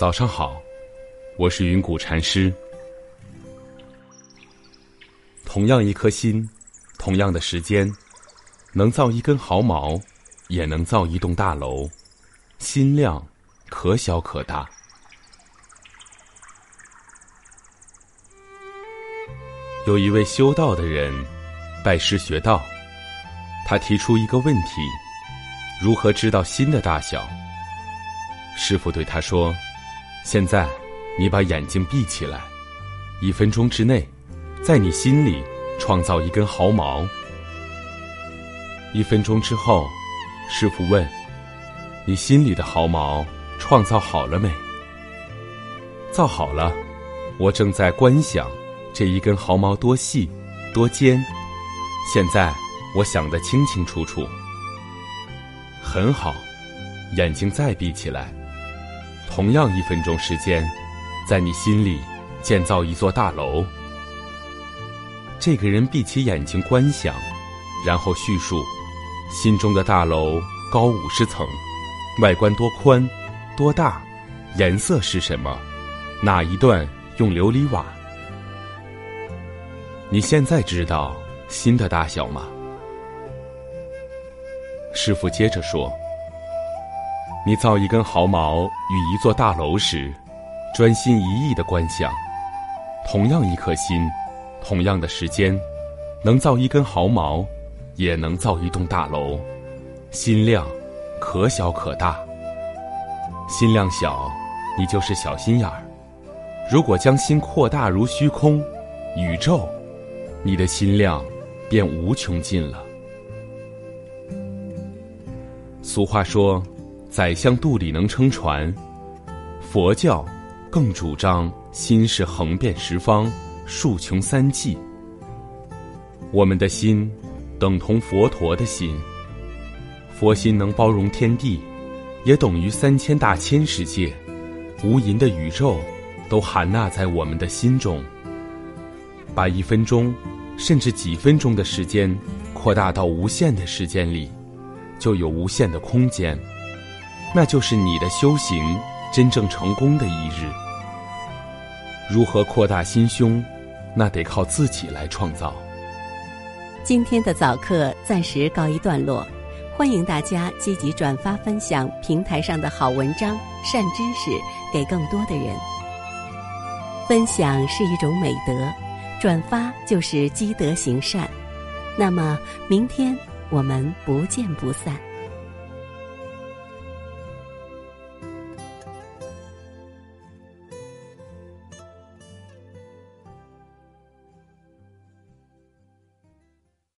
早上好，我是云谷禅师。同样一颗心，同样的时间，能造一根毫毛，也能造一栋大楼。心量可小可大。有一位修道的人拜师学道，他提出一个问题：如何知道心的大小？师傅对他说。现在，你把眼睛闭起来，一分钟之内，在你心里创造一根毫毛。一分钟之后，师傅问：“你心里的毫毛创造好了没？”造好了，我正在观想这一根毫毛多细、多尖。现在我想得清清楚楚。很好，眼睛再闭起来。同样一分钟时间，在你心里建造一座大楼。这个人闭起眼睛观想，然后叙述心中的大楼高五十层，外观多宽、多大，颜色是什么，哪一段用琉璃瓦？你现在知道心的大小吗？师傅接着说。你造一根毫毛与一座大楼时，专心一意的观想，同样一颗心，同样的时间，能造一根毫毛，也能造一栋大楼。心量可小可大。心量小，你就是小心眼儿。如果将心扩大如虚空、宇宙，你的心量便无穷尽了。俗话说。宰相肚里能撑船，佛教更主张心是横遍十方、竖穷三际。我们的心等同佛陀的心，佛心能包容天地，也等于三千大千世界、无垠的宇宙都含纳在我们的心中。把一分钟，甚至几分钟的时间扩大到无限的时间里，就有无限的空间。那就是你的修行真正成功的一日。如何扩大心胸，那得靠自己来创造。今天的早课暂时告一段落，欢迎大家积极转发分享平台上的好文章、善知识给更多的人。分享是一种美德，转发就是积德行善。那么，明天我们不见不散。